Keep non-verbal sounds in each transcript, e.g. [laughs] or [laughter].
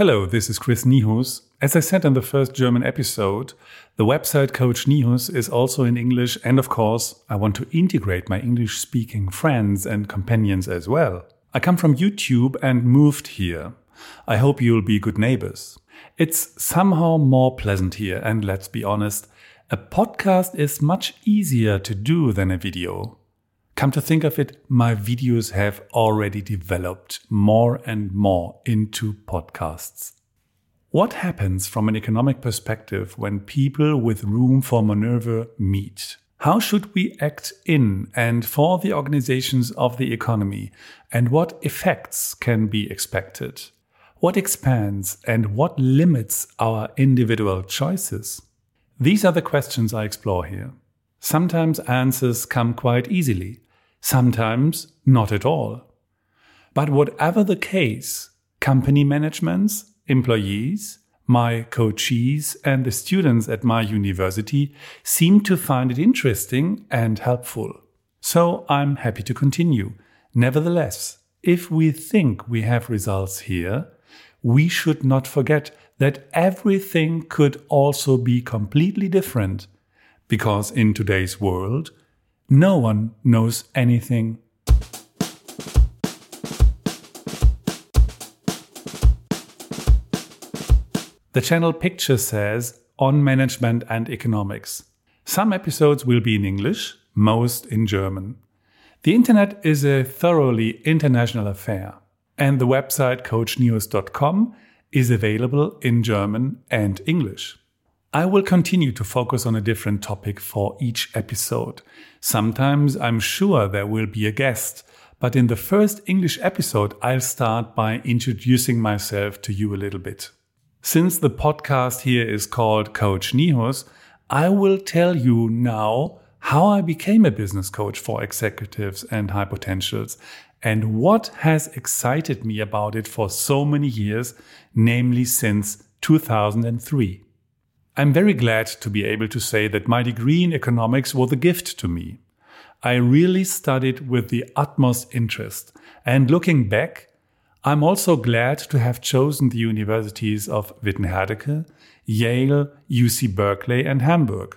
Hello, this is Chris Nihus. As I said in the first German episode, the website Coach Nihus is also in English, and of course, I want to integrate my English speaking friends and companions as well. I come from YouTube and moved here. I hope you'll be good neighbors. It's somehow more pleasant here, and let's be honest, a podcast is much easier to do than a video. Come to think of it, my videos have already developed more and more into podcasts. What happens from an economic perspective when people with room for maneuver meet? How should we act in and for the organizations of the economy? And what effects can be expected? What expands and what limits our individual choices? These are the questions I explore here. Sometimes answers come quite easily, sometimes not at all. But whatever the case, company managements, employees, my coaches, and the students at my university seem to find it interesting and helpful. So I'm happy to continue. Nevertheless, if we think we have results here, we should not forget that everything could also be completely different. Because in today's world, no one knows anything. The channel picture says on management and economics. Some episodes will be in English, most in German. The internet is a thoroughly international affair, and the website coachnihus.com is available in German and English. I will continue to focus on a different topic for each episode. Sometimes I'm sure there will be a guest, but in the first English episode, I'll start by introducing myself to you a little bit. Since the podcast here is called Coach Nihus, I will tell you now how I became a business coach for executives and high potentials and what has excited me about it for so many years, namely since 2003. I'm very glad to be able to say that my degree in economics was a gift to me. I really studied with the utmost interest, and looking back, I'm also glad to have chosen the universities of Witten-Herdecke, Yale, UC Berkeley, and Hamburg.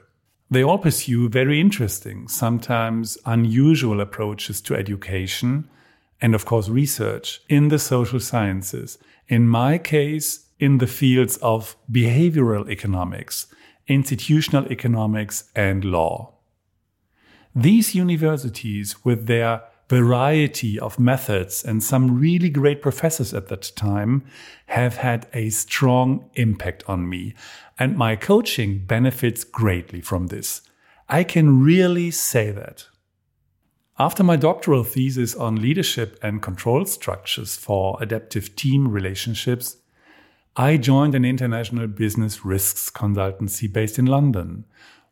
They all pursue very interesting, sometimes unusual approaches to education and, of course, research in the social sciences. In my case, in the fields of behavioral economics, institutional economics, and law. These universities, with their variety of methods and some really great professors at that time, have had a strong impact on me, and my coaching benefits greatly from this. I can really say that. After my doctoral thesis on leadership and control structures for adaptive team relationships, I joined an international business risks consultancy based in London,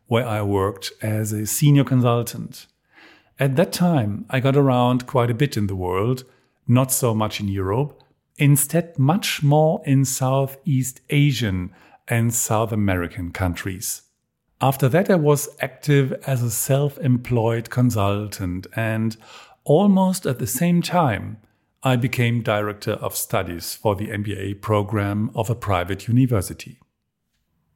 where I worked as a senior consultant. At that time, I got around quite a bit in the world, not so much in Europe, instead, much more in Southeast Asian and South American countries. After that, I was active as a self employed consultant, and almost at the same time, I became director of studies for the MBA program of a private university.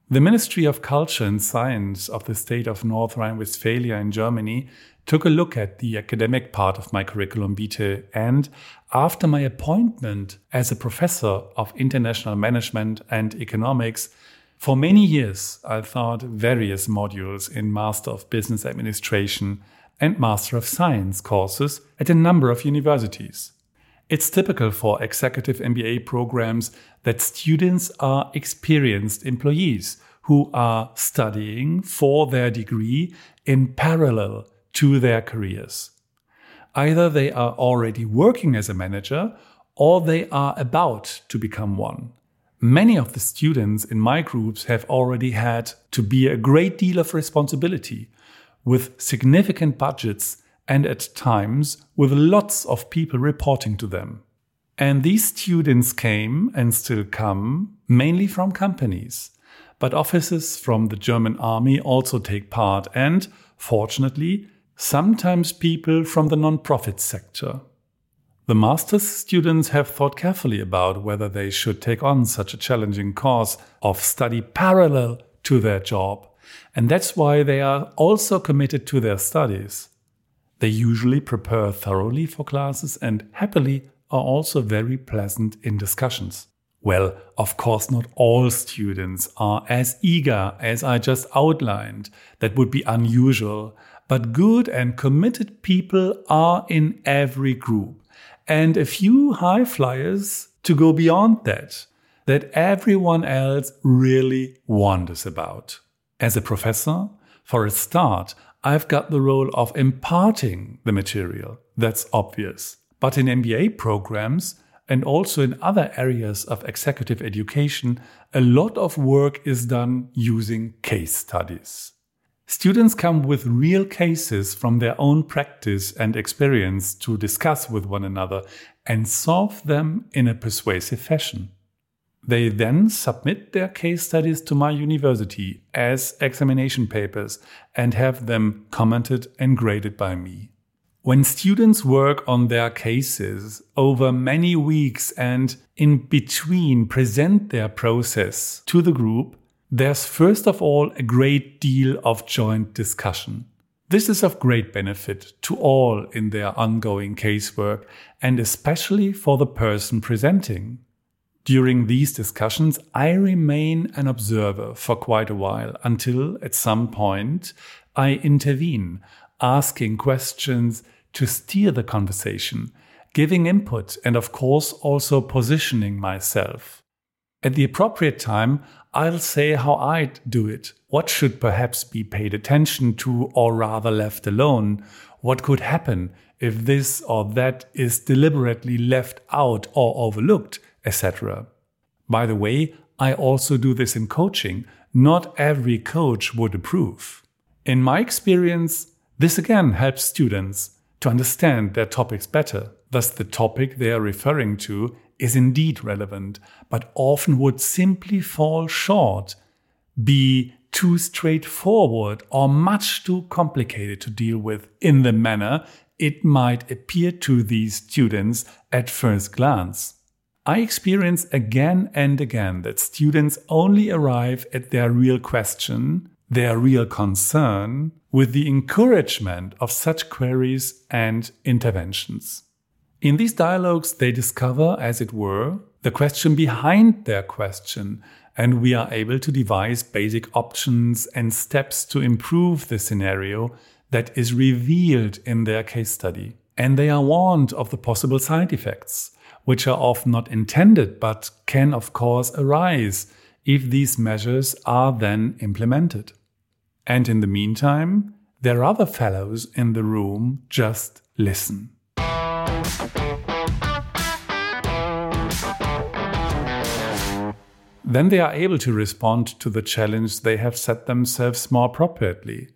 The Ministry of Culture and Science of the state of North Rhine Westphalia in Germany took a look at the academic part of my curriculum vitae and, after my appointment as a professor of international management and economics, for many years I taught various modules in Master of Business Administration and Master of Science courses at a number of universities. It's typical for executive MBA programs that students are experienced employees who are studying for their degree in parallel to their careers. Either they are already working as a manager or they are about to become one. Many of the students in my groups have already had to bear a great deal of responsibility with significant budgets and at times with lots of people reporting to them. And these students came and still come mainly from companies. But officers from the German army also take part, and fortunately, sometimes people from the non-profit sector. The master's students have thought carefully about whether they should take on such a challenging course of study parallel to their job. And that's why they are also committed to their studies. They usually prepare thoroughly for classes and happily are also very pleasant in discussions. Well, of course, not all students are as eager as I just outlined. That would be unusual. But good and committed people are in every group. And a few high flyers to go beyond that, that everyone else really wonders about. As a professor, for a start, I've got the role of imparting the material. That's obvious. But in MBA programs, and also in other areas of executive education, a lot of work is done using case studies. Students come with real cases from their own practice and experience to discuss with one another and solve them in a persuasive fashion. They then submit their case studies to my university as examination papers and have them commented and graded by me. When students work on their cases over many weeks and in between present their process to the group, there's first of all a great deal of joint discussion. This is of great benefit to all in their ongoing casework and especially for the person presenting. During these discussions, I remain an observer for quite a while until at some point I intervene, asking questions to steer the conversation, giving input, and of course also positioning myself. At the appropriate time, I'll say how I'd do it, what should perhaps be paid attention to or rather left alone, what could happen if this or that is deliberately left out or overlooked, etc. By the way, I also do this in coaching. Not every coach would approve. In my experience, this again helps students to understand their topics better. Thus, the topic they are referring to is indeed relevant, but often would simply fall short, be too straightforward, or much too complicated to deal with in the manner it might appear to these students at first glance. I experience again and again that students only arrive at their real question their real concern with the encouragement of such queries and interventions. In these dialogues, they discover, as it were, the question behind their question, and we are able to devise basic options and steps to improve the scenario that is revealed in their case study. And they are warned of the possible side effects, which are often not intended but can, of course, arise if these measures are then implemented. And in the meantime, their other fellows in the room just listen. Then they are able to respond to the challenge they have set themselves more appropriately.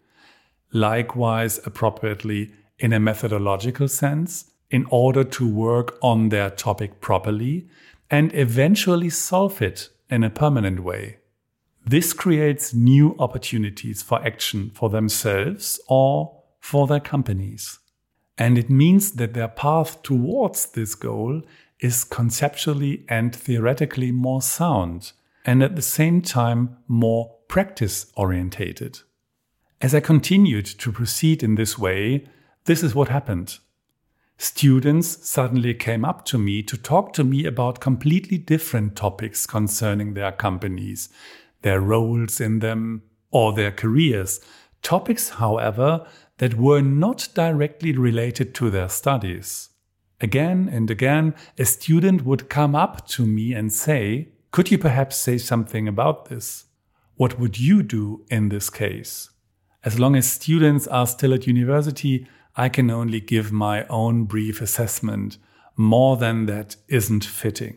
Likewise, appropriately in a methodological sense, in order to work on their topic properly and eventually solve it in a permanent way. This creates new opportunities for action for themselves or for their companies. And it means that their path towards this goal is conceptually and theoretically more sound and at the same time more practice orientated. As I continued to proceed in this way, this is what happened. Students suddenly came up to me to talk to me about completely different topics concerning their companies, their roles in them, or their careers. Topics, however, that were not directly related to their studies. Again and again, a student would come up to me and say, Could you perhaps say something about this? What would you do in this case? As long as students are still at university, I can only give my own brief assessment. More than that isn't fitting.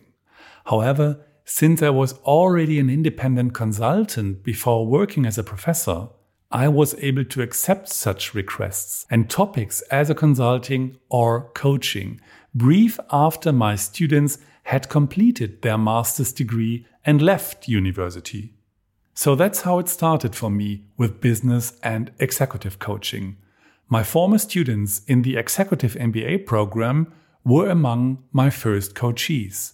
However, since I was already an independent consultant before working as a professor, I was able to accept such requests and topics as a consulting or coaching brief after my students had completed their master's degree and left university. So that's how it started for me with business and executive coaching. My former students in the executive MBA program were among my first coachees.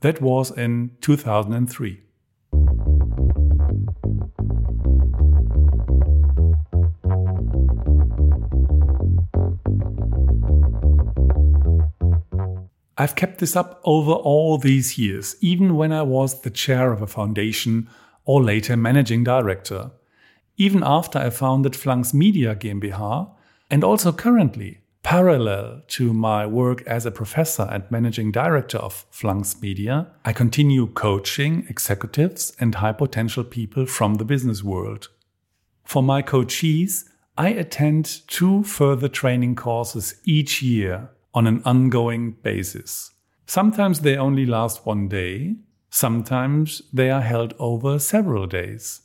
That was in 2003. I've kept this up over all these years, even when I was the chair of a foundation or later managing director. Even after I founded Flanks Media GmbH, and also currently, parallel to my work as a professor and managing director of Flunks Media, I continue coaching executives and high potential people from the business world. For my coachees, I attend two further training courses each year on an ongoing basis. Sometimes they only last one day, sometimes they are held over several days.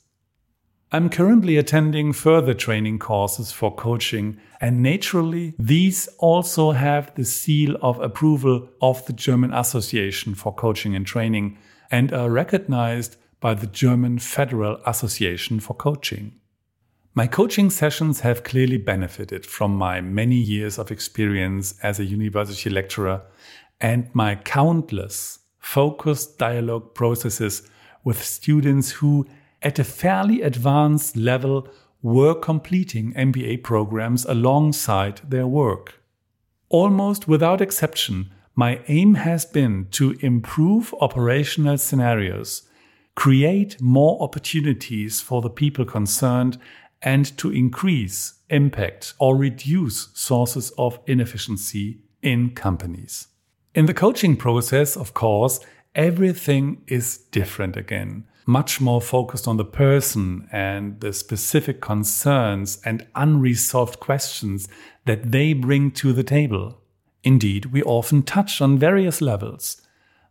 I'm currently attending further training courses for coaching, and naturally, these also have the seal of approval of the German Association for Coaching and Training and are recognized by the German Federal Association for Coaching. My coaching sessions have clearly benefited from my many years of experience as a university lecturer and my countless focused dialogue processes with students who, at a fairly advanced level, were completing MBA programs alongside their work. Almost without exception, my aim has been to improve operational scenarios, create more opportunities for the people concerned, and to increase impact or reduce sources of inefficiency in companies. In the coaching process, of course, everything is different again, much more focused on the person and the specific concerns and unresolved questions that they bring to the table. Indeed, we often touch on various levels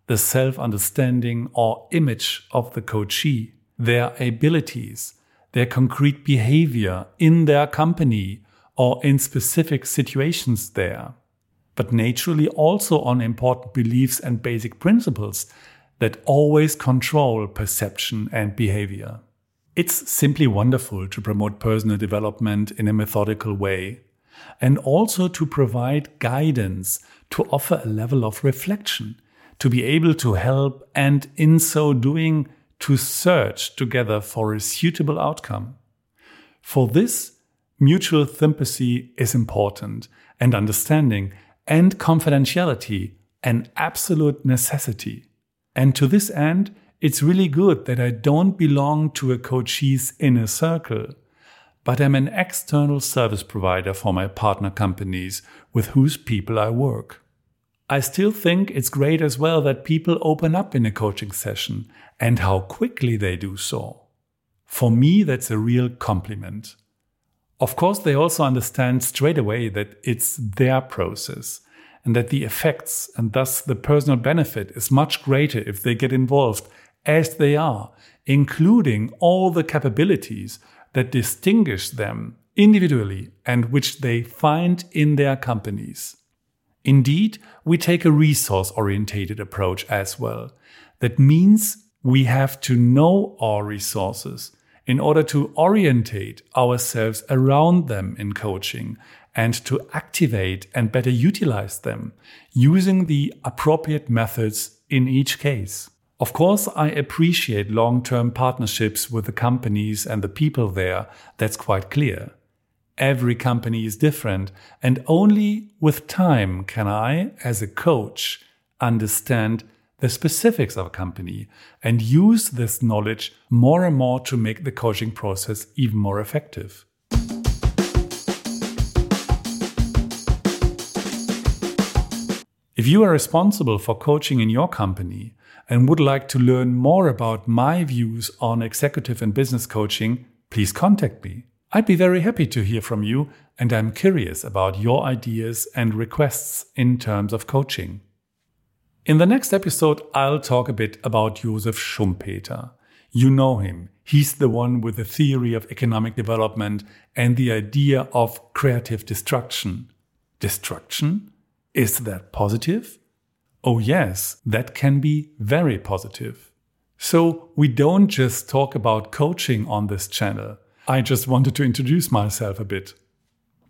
the self understanding or image of the coachee, their abilities, their concrete behavior in their company or in specific situations there, but naturally also on important beliefs and basic principles that always control perception and behavior. It's simply wonderful to promote personal development in a methodical way and also to provide guidance to offer a level of reflection, to be able to help and in so doing to search together for a suitable outcome. For this, mutual sympathy is important and understanding and confidentiality an absolute necessity. And to this end, it's really good that I don't belong to a coachee's inner circle, but am an external service provider for my partner companies with whose people I work. I still think it's great as well that people open up in a coaching session and how quickly they do so. For me, that's a real compliment. Of course, they also understand straight away that it's their process and that the effects and thus the personal benefit is much greater if they get involved as they are, including all the capabilities that distinguish them individually and which they find in their companies. Indeed, we take a resource orientated approach as well. That means we have to know our resources in order to orientate ourselves around them in coaching and to activate and better utilize them using the appropriate methods in each case. Of course, I appreciate long term partnerships with the companies and the people there. That's quite clear. Every company is different, and only with time can I, as a coach, understand the specifics of a company and use this knowledge more and more to make the coaching process even more effective. If you are responsible for coaching in your company and would like to learn more about my views on executive and business coaching, please contact me. I'd be very happy to hear from you, and I'm curious about your ideas and requests in terms of coaching. In the next episode, I'll talk a bit about Josef Schumpeter. You know him. He's the one with the theory of economic development and the idea of creative destruction. Destruction? Is that positive? Oh, yes, that can be very positive. So, we don't just talk about coaching on this channel. I just wanted to introduce myself a bit.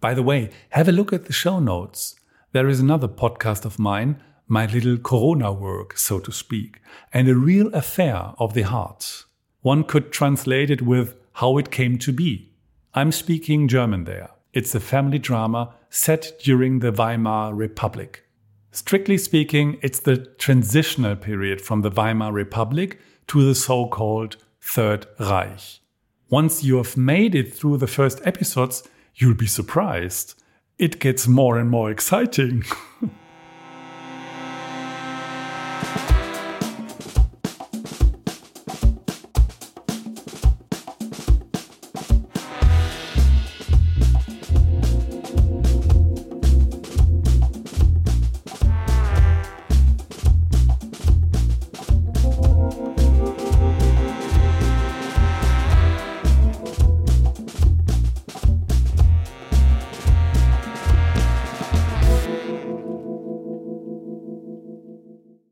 By the way, have a look at the show notes. there is another podcast of mine, my little Corona work, so to speak, and a real affair of the heart. One could translate it with how it came to be. I'm speaking German there. It's a family drama set during the Weimar Republic. Strictly speaking, it's the transitional period from the Weimar Republic to the so called Third Reich. Once you have made it through the first episodes, you'll be surprised. It gets more and more exciting. [laughs]